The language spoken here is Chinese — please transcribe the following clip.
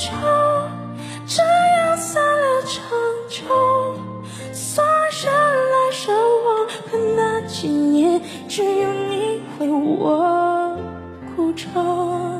就这样散了场，就算人来人往，可那几年只有你为我鼓掌。